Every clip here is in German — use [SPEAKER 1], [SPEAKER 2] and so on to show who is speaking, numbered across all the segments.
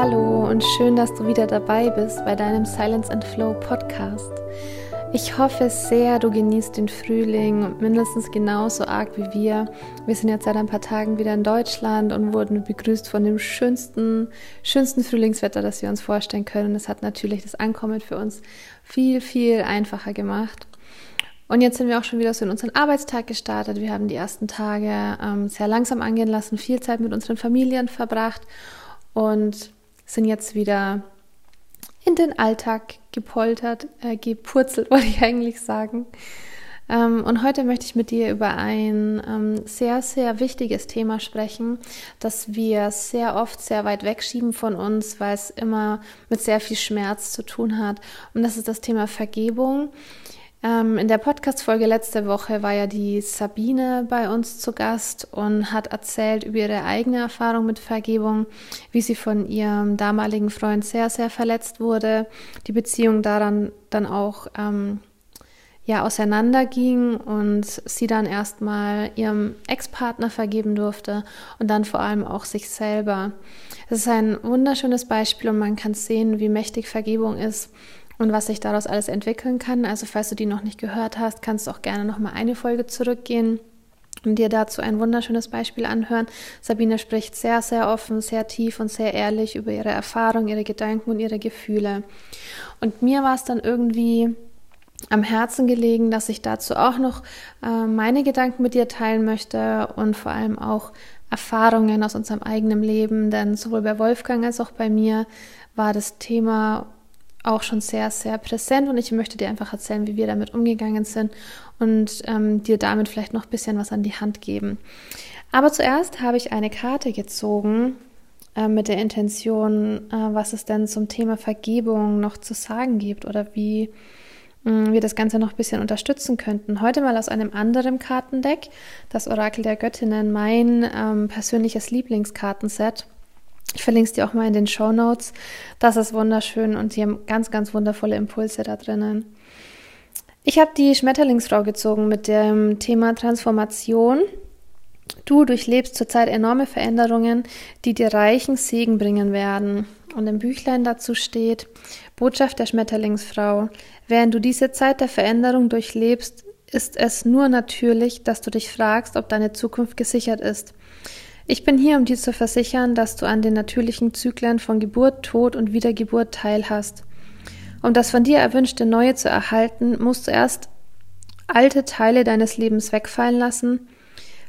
[SPEAKER 1] Hallo und schön, dass du wieder dabei bist bei deinem Silence and Flow Podcast. Ich hoffe sehr, du genießt den Frühling mindestens genauso arg wie wir. Wir sind jetzt seit ein paar Tagen wieder in Deutschland und wurden begrüßt von dem schönsten, schönsten Frühlingswetter, das wir uns vorstellen können. Das hat natürlich das Ankommen für uns viel, viel einfacher gemacht. Und jetzt sind wir auch schon wieder so in unseren Arbeitstag gestartet. Wir haben die ersten Tage ähm, sehr langsam angehen lassen, viel Zeit mit unseren Familien verbracht und sind jetzt wieder in den Alltag gepoltert, äh, gepurzelt, wollte ich eigentlich sagen. Ähm, und heute möchte ich mit dir über ein ähm, sehr, sehr wichtiges Thema sprechen, das wir sehr oft sehr weit wegschieben von uns, weil es immer mit sehr viel Schmerz zu tun hat. Und das ist das Thema Vergebung. Ähm, in der Podcast-Folge letzte Woche war ja die Sabine bei uns zu Gast und hat erzählt über ihre eigene Erfahrung mit Vergebung, wie sie von ihrem damaligen Freund sehr, sehr verletzt wurde, die Beziehung daran dann auch ähm, ja auseinanderging und sie dann erstmal ihrem Ex-Partner vergeben durfte und dann vor allem auch sich selber. Es ist ein wunderschönes Beispiel und man kann sehen, wie mächtig Vergebung ist und was sich daraus alles entwickeln kann. Also falls du die noch nicht gehört hast, kannst du auch gerne noch mal eine Folge zurückgehen und dir dazu ein wunderschönes Beispiel anhören. Sabine spricht sehr, sehr offen, sehr tief und sehr ehrlich über ihre Erfahrungen, ihre Gedanken und ihre Gefühle. Und mir war es dann irgendwie am Herzen gelegen, dass ich dazu auch noch äh, meine Gedanken mit dir teilen möchte und vor allem auch Erfahrungen aus unserem eigenen Leben, denn sowohl bei Wolfgang als auch bei mir war das Thema auch schon sehr, sehr präsent und ich möchte dir einfach erzählen, wie wir damit umgegangen sind und ähm, dir damit vielleicht noch ein bisschen was an die Hand geben. Aber zuerst habe ich eine Karte gezogen äh, mit der Intention, äh, was es denn zum Thema Vergebung noch zu sagen gibt oder wie mh, wir das Ganze noch ein bisschen unterstützen könnten. Heute mal aus einem anderen Kartendeck, das Orakel der Göttinnen, mein ähm, persönliches Lieblingskartenset. Ich verlinke es dir auch mal in den Show Notes. Das ist wunderschön und sie haben ganz, ganz wundervolle Impulse da drinnen. Ich habe die Schmetterlingsfrau gezogen mit dem Thema Transformation. Du durchlebst zurzeit enorme Veränderungen, die dir reichen Segen bringen werden. Und im Büchlein dazu steht, Botschaft der Schmetterlingsfrau. Während du diese Zeit der Veränderung durchlebst, ist es nur natürlich, dass du dich fragst, ob deine Zukunft gesichert ist. Ich bin hier, um dir zu versichern, dass du an den natürlichen Zyklen von Geburt, Tod und Wiedergeburt teilhast. Um das von dir erwünschte Neue zu erhalten, musst du erst alte Teile deines Lebens wegfallen lassen.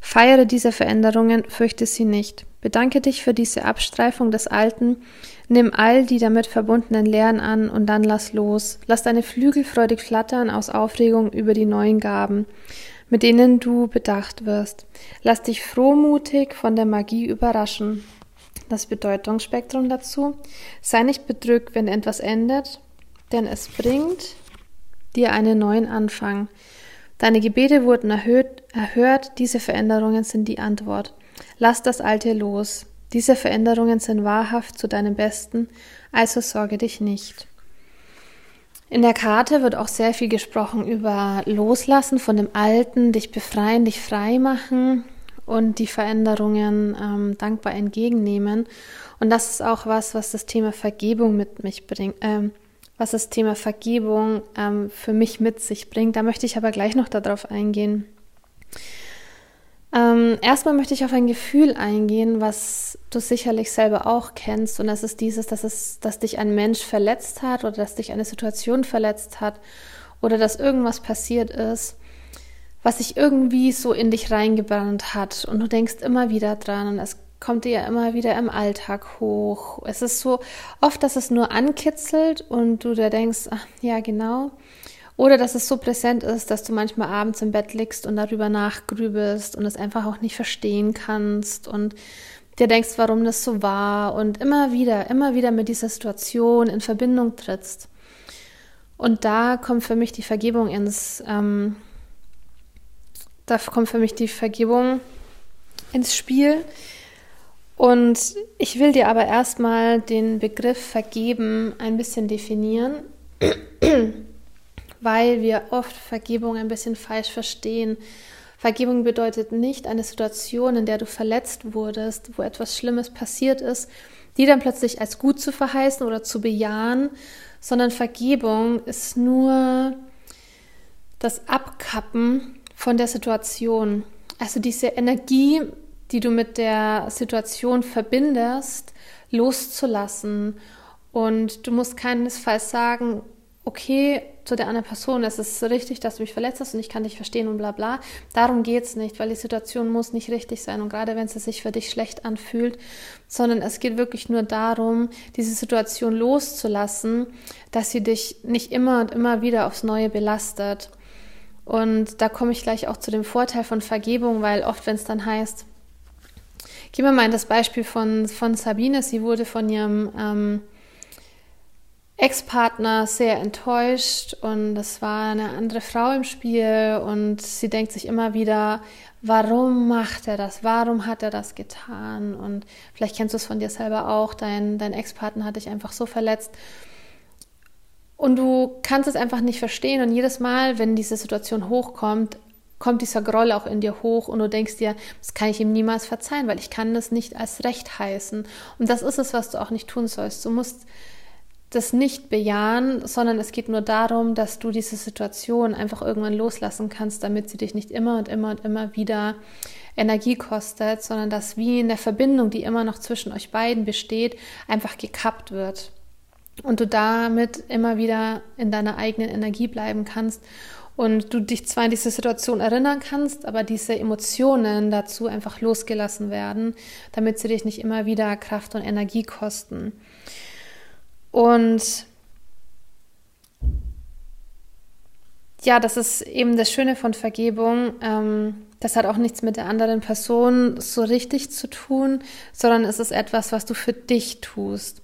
[SPEAKER 1] Feiere diese Veränderungen, fürchte sie nicht. Bedanke dich für diese Abstreifung des Alten, nimm all die damit verbundenen Lehren an und dann lass los. Lass deine Flügel freudig flattern aus Aufregung über die neuen Gaben mit denen du bedacht wirst. Lass dich frohmutig von der Magie überraschen. Das Bedeutungsspektrum dazu. Sei nicht bedrückt, wenn etwas endet, denn es bringt dir einen neuen Anfang. Deine Gebete wurden erhöht, erhört, diese Veränderungen sind die Antwort. Lass das Alte los. Diese Veränderungen sind wahrhaft zu deinem Besten, also sorge dich nicht. In der Karte wird auch sehr viel gesprochen über Loslassen von dem Alten, dich befreien, dich frei machen und die Veränderungen ähm, dankbar entgegennehmen. Und das ist auch was, was das Thema Vergebung mit mich bringt, ähm, was das Thema Vergebung ähm, für mich mit sich bringt. Da möchte ich aber gleich noch darauf eingehen. Ähm, erstmal möchte ich auf ein Gefühl eingehen, was du sicherlich selber auch kennst. Und das ist dieses, dass, es, dass dich ein Mensch verletzt hat oder dass dich eine Situation verletzt hat oder dass irgendwas passiert ist, was sich irgendwie so in dich reingebrannt hat. Und du denkst immer wieder dran und es kommt dir ja immer wieder im Alltag hoch. Es ist so oft, dass es nur ankitzelt und du dir denkst, ach, ja genau. Oder dass es so präsent ist, dass du manchmal abends im Bett liegst und darüber nachgrübelst und es einfach auch nicht verstehen kannst und dir denkst, warum das so war und immer wieder, immer wieder mit dieser Situation in Verbindung trittst. Und da kommt für mich die Vergebung ins, ähm, da kommt für mich die Vergebung ins Spiel. Und ich will dir aber erstmal den Begriff vergeben ein bisschen definieren weil wir oft Vergebung ein bisschen falsch verstehen. Vergebung bedeutet nicht eine Situation, in der du verletzt wurdest, wo etwas Schlimmes passiert ist, die dann plötzlich als gut zu verheißen oder zu bejahen, sondern Vergebung ist nur das Abkappen von der Situation. Also diese Energie, die du mit der Situation verbindest, loszulassen. Und du musst keinesfalls sagen, okay, zu der anderen Person, es ist richtig, dass du mich verletzt hast und ich kann dich verstehen und bla bla. Darum geht es nicht, weil die Situation muss nicht richtig sein und gerade wenn sie sich für dich schlecht anfühlt, sondern es geht wirklich nur darum, diese Situation loszulassen, dass sie dich nicht immer und immer wieder aufs Neue belastet. Und da komme ich gleich auch zu dem Vorteil von Vergebung, weil oft, wenn es dann heißt, gehen wir mal in das Beispiel von, von Sabine, sie wurde von ihrem ähm, Ex-Partner sehr enttäuscht und es war eine andere Frau im Spiel und sie denkt sich immer wieder, warum macht er das? Warum hat er das getan? Und vielleicht kennst du es von dir selber auch, dein, dein Ex-Partner hat dich einfach so verletzt. Und du kannst es einfach nicht verstehen und jedes Mal, wenn diese Situation hochkommt, kommt dieser Groll auch in dir hoch und du denkst dir, das kann ich ihm niemals verzeihen, weil ich kann das nicht als Recht heißen. Und das ist es, was du auch nicht tun sollst. Du musst das nicht bejahen, sondern es geht nur darum, dass du diese Situation einfach irgendwann loslassen kannst, damit sie dich nicht immer und immer und immer wieder Energie kostet, sondern dass wie in der Verbindung, die immer noch zwischen euch beiden besteht, einfach gekappt wird. Und du damit immer wieder in deiner eigenen Energie bleiben kannst und du dich zwar an diese Situation erinnern kannst, aber diese Emotionen dazu einfach losgelassen werden, damit sie dich nicht immer wieder Kraft und Energie kosten. Und ja, das ist eben das Schöne von Vergebung. Ähm, das hat auch nichts mit der anderen Person so richtig zu tun, sondern es ist etwas, was du für dich tust.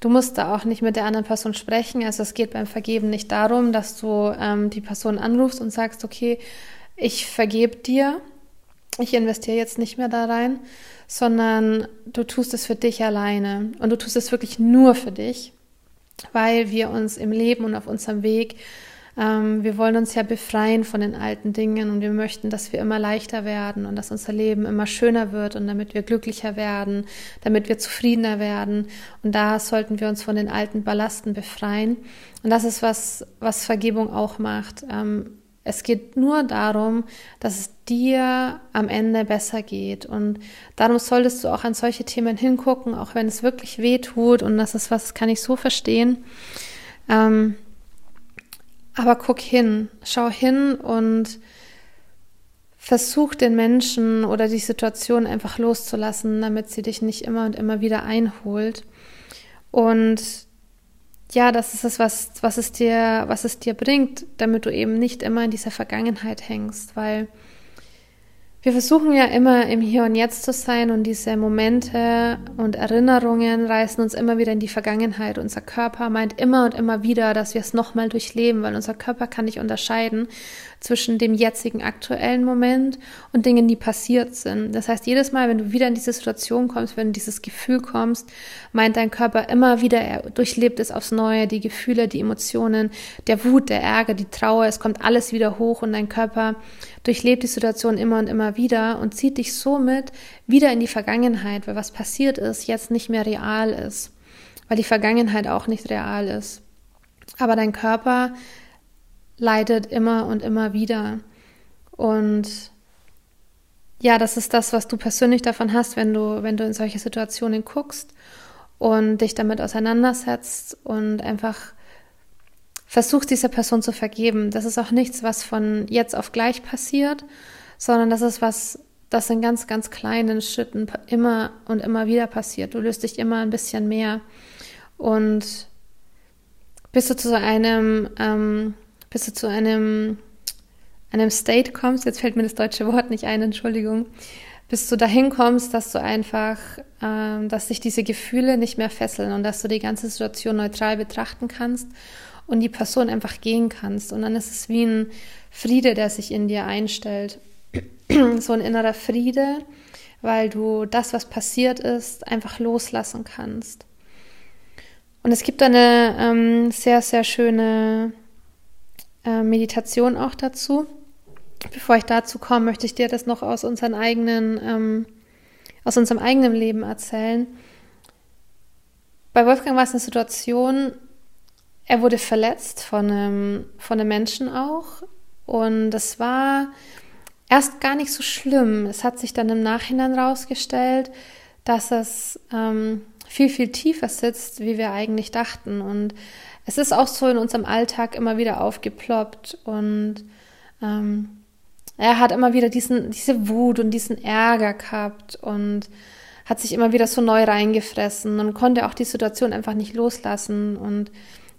[SPEAKER 1] Du musst da auch nicht mit der anderen Person sprechen. Also es geht beim Vergeben nicht darum, dass du ähm, die Person anrufst und sagst, okay, ich vergebe dir, ich investiere jetzt nicht mehr da rein, sondern du tust es für dich alleine und du tust es wirklich nur für dich weil wir uns im Leben und auf unserem Weg, ähm, wir wollen uns ja befreien von den alten Dingen und wir möchten, dass wir immer leichter werden und dass unser Leben immer schöner wird und damit wir glücklicher werden, damit wir zufriedener werden. Und da sollten wir uns von den alten Ballasten befreien. Und das ist was, was Vergebung auch macht. Ähm, es geht nur darum, dass es dir am Ende besser geht. Und darum solltest du auch an solche Themen hingucken, auch wenn es wirklich weh tut. Und das ist was, kann ich so verstehen. Ähm, aber guck hin, schau hin und versuch den Menschen oder die Situation einfach loszulassen, damit sie dich nicht immer und immer wieder einholt. Und ja, das ist es, was, was es dir, was es dir bringt, damit du eben nicht immer in dieser Vergangenheit hängst, weil wir versuchen ja immer im Hier und Jetzt zu sein und diese Momente und Erinnerungen reißen uns immer wieder in die Vergangenheit. Unser Körper meint immer und immer wieder, dass wir es nochmal durchleben, weil unser Körper kann nicht unterscheiden zwischen dem jetzigen aktuellen Moment und Dingen, die passiert sind. Das heißt, jedes Mal, wenn du wieder in diese Situation kommst, wenn du dieses Gefühl kommst, meint dein Körper immer wieder, er durchlebt es aufs Neue, die Gefühle, die Emotionen, der Wut, der Ärger, die Trauer, es kommt alles wieder hoch und dein Körper durchlebt die Situation immer und immer wieder und zieht dich somit wieder in die Vergangenheit, weil was passiert ist, jetzt nicht mehr real ist, weil die Vergangenheit auch nicht real ist. Aber dein Körper leidet immer und immer wieder. Und ja, das ist das, was du persönlich davon hast, wenn du, wenn du in solche Situationen guckst und dich damit auseinandersetzt und einfach versuchst, dieser Person zu vergeben. Das ist auch nichts, was von jetzt auf gleich passiert, sondern das ist was, das in ganz, ganz kleinen Schritten immer und immer wieder passiert. Du löst dich immer ein bisschen mehr und bis du zu einem ähm, bis du zu einem, einem State kommst, jetzt fällt mir das deutsche Wort nicht ein, Entschuldigung, bis du dahin kommst, dass du einfach, ähm, dass sich diese Gefühle nicht mehr fesseln und dass du die ganze Situation neutral betrachten kannst und die Person einfach gehen kannst. Und dann ist es wie ein Friede, der sich in dir einstellt. so ein innerer Friede, weil du das, was passiert ist, einfach loslassen kannst. Und es gibt eine ähm, sehr, sehr schöne äh, Meditation auch dazu. Bevor ich dazu komme, möchte ich dir das noch aus unseren eigenen, ähm, aus unserem eigenen Leben erzählen. bei Wolfgang war es eine Situation, er wurde verletzt von einem, von einem Menschen auch. Und das war erst gar nicht so schlimm. Es hat sich dann im Nachhinein rausgestellt, dass es ähm, viel, viel tiefer sitzt, wie wir eigentlich dachten. Und es ist auch so in unserem Alltag immer wieder aufgeploppt. Und ähm, er hat immer wieder diesen, diese Wut und diesen Ärger gehabt und hat sich immer wieder so neu reingefressen und konnte auch die Situation einfach nicht loslassen. Und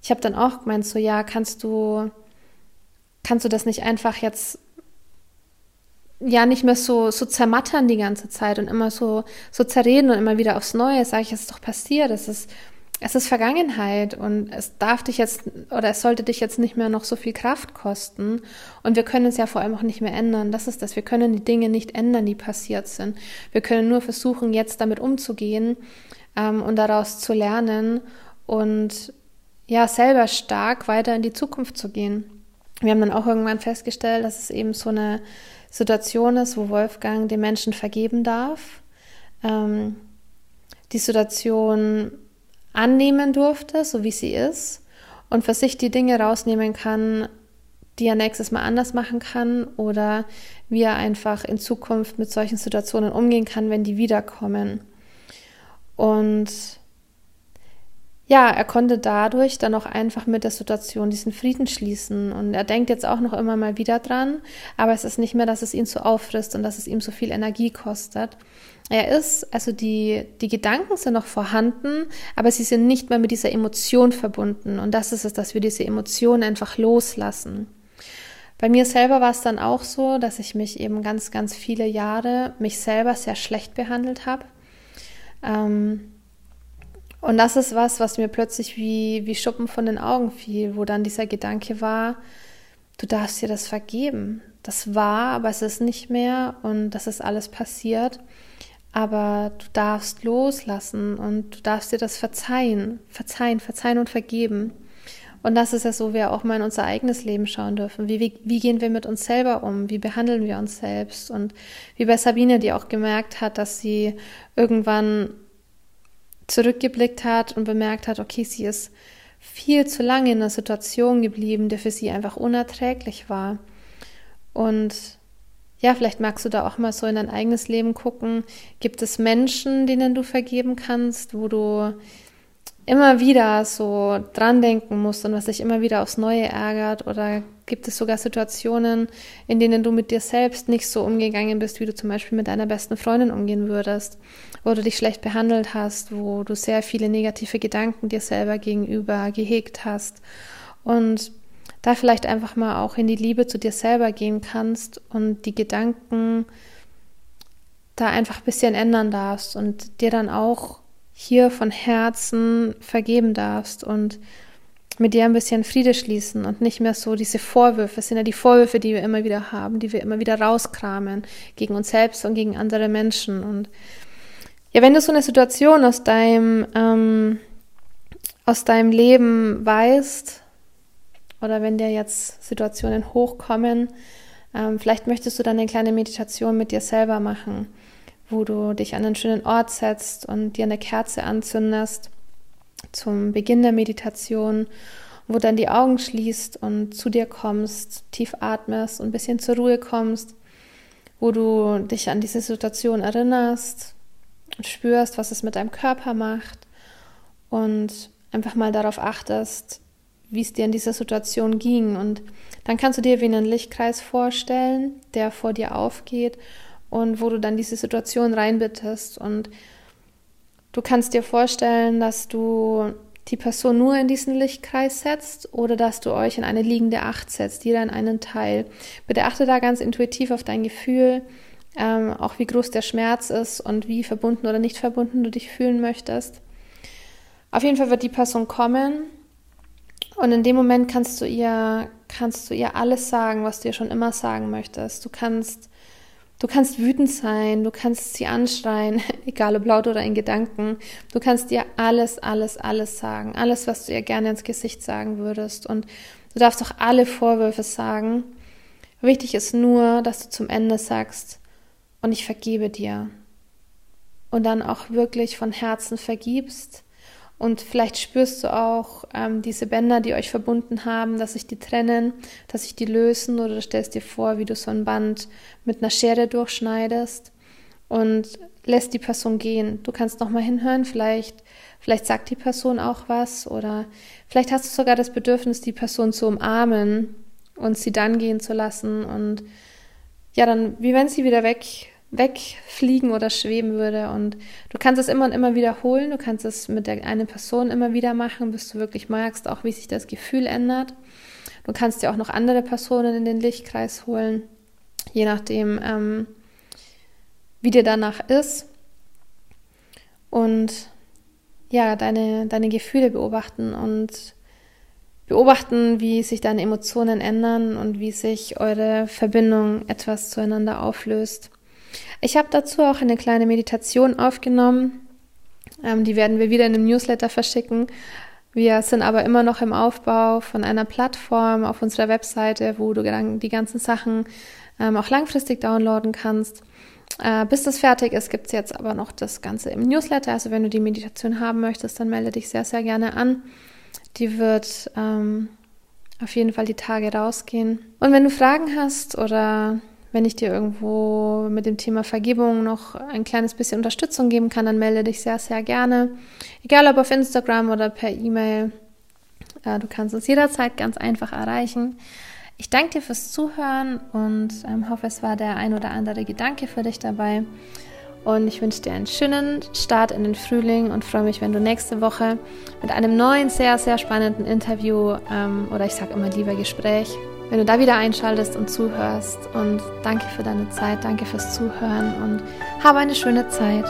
[SPEAKER 1] ich habe dann auch gemeint, so ja, kannst du, kannst du das nicht einfach jetzt ja nicht mehr so, so zermattern die ganze Zeit und immer so, so zerreden und immer wieder aufs Neue, sage ich, es ist doch passiert, es ist, es ist Vergangenheit und es darf dich jetzt oder es sollte dich jetzt nicht mehr noch so viel Kraft kosten und wir können es ja vor allem auch nicht mehr ändern. Das ist das. Wir können die Dinge nicht ändern, die passiert sind. Wir können nur versuchen, jetzt damit umzugehen ähm, und daraus zu lernen und ja, selber stark weiter in die Zukunft zu gehen. Wir haben dann auch irgendwann festgestellt, dass es eben so eine Situation ist, wo Wolfgang den Menschen vergeben darf, ähm, die Situation annehmen durfte, so wie sie ist, und für sich die Dinge rausnehmen kann, die er nächstes Mal anders machen kann oder wie er einfach in Zukunft mit solchen Situationen umgehen kann, wenn die wiederkommen. Und ja, er konnte dadurch dann auch einfach mit der Situation diesen Frieden schließen. Und er denkt jetzt auch noch immer mal wieder dran, aber es ist nicht mehr, dass es ihn so auffrisst und dass es ihm so viel Energie kostet. Er ist, also die, die Gedanken sind noch vorhanden, aber sie sind nicht mehr mit dieser Emotion verbunden. Und das ist es, dass wir diese Emotion einfach loslassen. Bei mir selber war es dann auch so, dass ich mich eben ganz, ganz viele Jahre mich selber sehr schlecht behandelt habe. Ähm, und das ist was, was mir plötzlich wie, wie Schuppen von den Augen fiel, wo dann dieser Gedanke war, du darfst dir das vergeben. Das war, aber es ist nicht mehr und das ist alles passiert. Aber du darfst loslassen und du darfst dir das verzeihen, verzeihen, verzeihen und vergeben. Und das ist ja so, wir auch mal in unser eigenes Leben schauen dürfen. Wie, wie, wie gehen wir mit uns selber um? Wie behandeln wir uns selbst? Und wie bei Sabine, die auch gemerkt hat, dass sie irgendwann zurückgeblickt hat und bemerkt hat, okay, sie ist viel zu lange in einer Situation geblieben, die für sie einfach unerträglich war. Und ja, vielleicht magst du da auch mal so in dein eigenes Leben gucken. Gibt es Menschen, denen du vergeben kannst, wo du immer wieder so dran denken musst und was dich immer wieder aufs Neue ärgert? Oder gibt es sogar Situationen, in denen du mit dir selbst nicht so umgegangen bist, wie du zum Beispiel mit deiner besten Freundin umgehen würdest? Wo du dich schlecht behandelt hast, wo du sehr viele negative Gedanken dir selber gegenüber gehegt hast und da vielleicht einfach mal auch in die Liebe zu dir selber gehen kannst und die Gedanken da einfach ein bisschen ändern darfst und dir dann auch hier von Herzen vergeben darfst und mit dir ein bisschen Friede schließen und nicht mehr so diese Vorwürfe, es sind ja die Vorwürfe, die wir immer wieder haben, die wir immer wieder rauskramen gegen uns selbst und gegen andere Menschen. Und ja, wenn du so eine Situation aus deinem, ähm, aus deinem Leben weißt, oder wenn dir jetzt Situationen hochkommen, ähm, vielleicht möchtest du dann eine kleine Meditation mit dir selber machen wo du dich an einen schönen Ort setzt und dir eine Kerze anzündest zum Beginn der Meditation, wo dann die Augen schließt und zu dir kommst, tief atmest und ein bisschen zur Ruhe kommst, wo du dich an diese Situation erinnerst und spürst, was es mit deinem Körper macht und einfach mal darauf achtest, wie es dir in dieser Situation ging. Und dann kannst du dir wie einen Lichtkreis vorstellen, der vor dir aufgeht und wo du dann diese Situation reinbittest. Und du kannst dir vorstellen, dass du die Person nur in diesen Lichtkreis setzt oder dass du euch in eine liegende Acht setzt, jeder in einen Teil. Bitte achte da ganz intuitiv auf dein Gefühl, ähm, auch wie groß der Schmerz ist und wie verbunden oder nicht verbunden du dich fühlen möchtest. Auf jeden Fall wird die Person kommen und in dem Moment kannst du ihr, kannst du ihr alles sagen, was du ihr schon immer sagen möchtest. Du kannst Du kannst wütend sein, du kannst sie anschreien, egal ob laut oder in Gedanken. Du kannst dir alles, alles, alles sagen. Alles, was du ihr gerne ins Gesicht sagen würdest. Und du darfst auch alle Vorwürfe sagen. Wichtig ist nur, dass du zum Ende sagst, und ich vergebe dir. Und dann auch wirklich von Herzen vergibst Und vielleicht spürst du auch ähm, diese Bänder, die euch verbunden haben, dass sich die trennen, dass sich die lösen oder du stellst dir vor, wie du so ein Band mit einer Schere durchschneidest und lässt die Person gehen. Du kannst noch mal hinhören, vielleicht, vielleicht sagt die Person auch was oder vielleicht hast du sogar das Bedürfnis, die Person zu umarmen und sie dann gehen zu lassen und ja, dann, wie wenn sie wieder weg, wegfliegen oder schweben würde. Und du kannst es immer und immer wiederholen. Du kannst es mit der einen Person immer wieder machen, bis du wirklich merkst, auch wie sich das Gefühl ändert. Du kannst dir auch noch andere Personen in den Lichtkreis holen, je nachdem, ähm, wie dir danach ist. Und ja, deine, deine Gefühle beobachten und beobachten, wie sich deine Emotionen ändern und wie sich eure Verbindung etwas zueinander auflöst. Ich habe dazu auch eine kleine Meditation aufgenommen. Ähm, die werden wir wieder in einem Newsletter verschicken. Wir sind aber immer noch im Aufbau von einer Plattform auf unserer Webseite, wo du die ganzen Sachen ähm, auch langfristig downloaden kannst. Äh, bis das fertig ist, gibt es jetzt aber noch das Ganze im Newsletter. Also wenn du die Meditation haben möchtest, dann melde dich sehr, sehr gerne an. Die wird ähm, auf jeden Fall die Tage rausgehen. Und wenn du Fragen hast oder wenn ich dir irgendwo mit dem Thema Vergebung noch ein kleines bisschen Unterstützung geben kann, dann melde dich sehr, sehr gerne. Egal ob auf Instagram oder per E-Mail. Äh, du kannst uns jederzeit ganz einfach erreichen. Ich danke dir fürs Zuhören und ähm, hoffe, es war der ein oder andere Gedanke für dich dabei. Und ich wünsche dir einen schönen Start in den Frühling und freue mich, wenn du nächste Woche mit einem neuen, sehr, sehr spannenden Interview ähm, oder ich sage immer lieber Gespräch, wenn du da wieder einschaltest und zuhörst. Und danke für deine Zeit, danke fürs Zuhören und habe eine schöne Zeit.